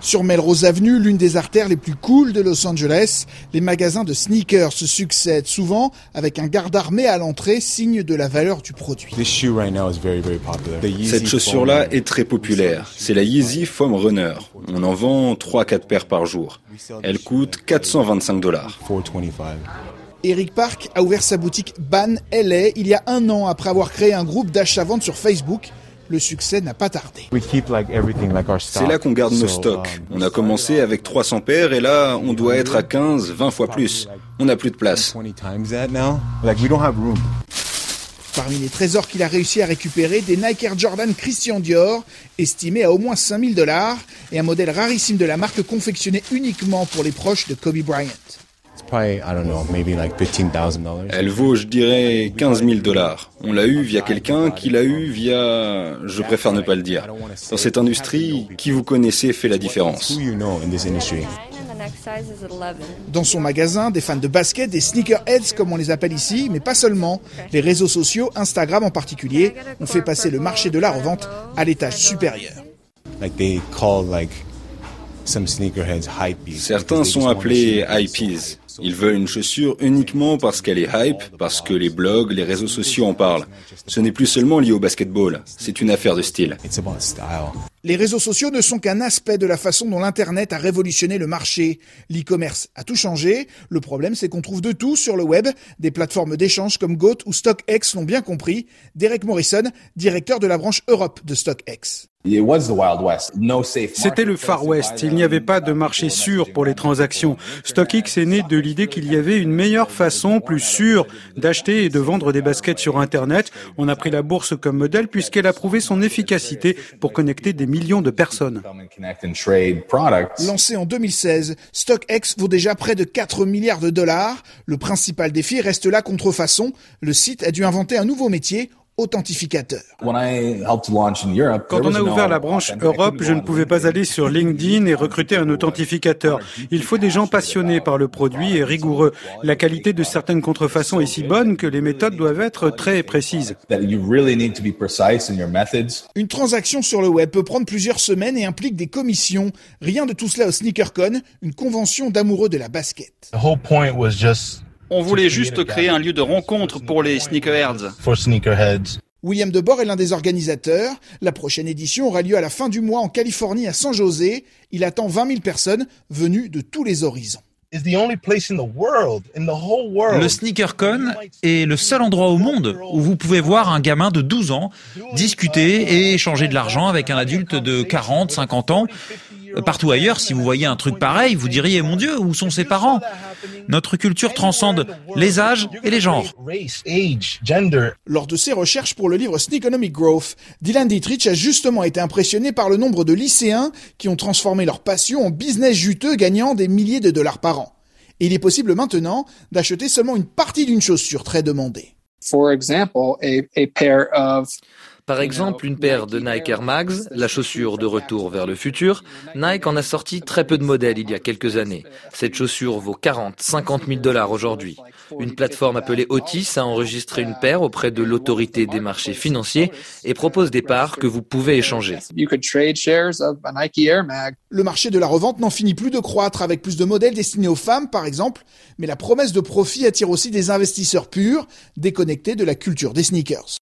Sur Melrose Avenue, l'une des artères les plus cool de Los Angeles, les magasins de sneakers se succèdent souvent avec un garde armé à l'entrée, signe de la valeur du produit. Cette chaussure-là est très populaire. C'est la Yeezy Foam Runner. On en vend 3-4 paires par jour. Elle coûte 425 dollars. Eric Park a ouvert sa boutique Ban LA il y a un an après avoir créé un groupe d'achat-vente sur Facebook le succès n'a pas tardé. C'est là qu'on garde nos stocks. On a commencé avec 300 paires et là, on doit être à 15, 20 fois plus. On n'a plus de place. Parmi les trésors qu'il a réussi à récupérer, des Nike Air Jordan Christian Dior, estimés à au moins 5000 dollars, et un modèle rarissime de la marque confectionné uniquement pour les proches de Kobe Bryant. Elle vaut, je dirais, 15 000 dollars. On l'a eu via quelqu'un qui l'a eu via... Je préfère ne pas le dire. Dans cette industrie, qui vous connaissez fait la différence. Dans son magasin, des fans de basket, des sneakerheads comme on les appelle ici, mais pas seulement. Les réseaux sociaux, Instagram en particulier, ont fait passer le marché de la revente à l'étage supérieur. Certains sont appelés hypees. Ils veulent une chaussure uniquement parce qu'elle est hype, parce que les blogs, les réseaux sociaux en parlent. Ce n'est plus seulement lié au basketball, c'est une affaire de style. Les réseaux sociaux ne sont qu'un aspect de la façon dont l'Internet a révolutionné le marché. L'e-commerce a tout changé. Le problème, c'est qu'on trouve de tout sur le web. Des plateformes d'échange comme Goat ou StockX l'ont bien compris. Derek Morrison, directeur de la branche Europe de StockX. C'était le Far West. Il n'y avait pas de marché sûr pour les transactions. StockX est né de l'idée qu'il y avait une meilleure façon, plus sûre, d'acheter et de vendre des baskets sur Internet. On a pris la bourse comme modèle puisqu'elle a prouvé son efficacité pour connecter des millions de personnes. Lancé en 2016, StockX vaut déjà près de 4 milliards de dollars. Le principal défi reste la contrefaçon. Le site a dû inventer un nouveau métier, authentificateur. Quand on a ouvert la branche Europe, je ne pouvais pas aller sur LinkedIn et recruter un authentificateur. Il faut des gens passionnés par le produit et rigoureux. La qualité de certaines contrefaçons est si bonne que les méthodes doivent être très précises. Une transaction sur le web peut prendre plusieurs semaines et implique des commissions. Rien de tout cela au SneakerCon, une convention d'amoureux de la basket. On voulait juste créer un lieu de rencontre pour les sneakerheads. William Debord est l'un des organisateurs. La prochaine édition aura lieu à la fin du mois en Californie à San José. Il attend 20 000 personnes venues de tous les horizons. Le SneakerCon est le seul endroit au monde où vous pouvez voir un gamin de 12 ans discuter et échanger de l'argent avec un adulte de 40, 50 ans. Partout ailleurs, si vous voyez un truc pareil, vous diriez, mon Dieu, où sont ses parents? Notre culture transcende les âges et les genres. Lors de ses recherches pour le livre Sneakonomic Growth, Dylan Dietrich a justement été impressionné par le nombre de lycéens qui ont transformé leur passion en business juteux gagnant des milliers de dollars par an. Et il est possible maintenant d'acheter seulement une partie d'une chaussure très demandée. Par exemple, une paire de Nike Air Max, la chaussure de retour vers le futur, Nike en a sorti très peu de modèles il y a quelques années. Cette chaussure vaut 40, 50 000 dollars aujourd'hui. Une plateforme appelée Otis a enregistré une paire auprès de l'autorité des marchés financiers et propose des parts que vous pouvez échanger. Le marché de la revente n'en finit plus de croître avec plus de modèles destinés aux femmes, par exemple, mais la promesse de profit attire aussi des investisseurs purs, déconnectés de la culture des sneakers.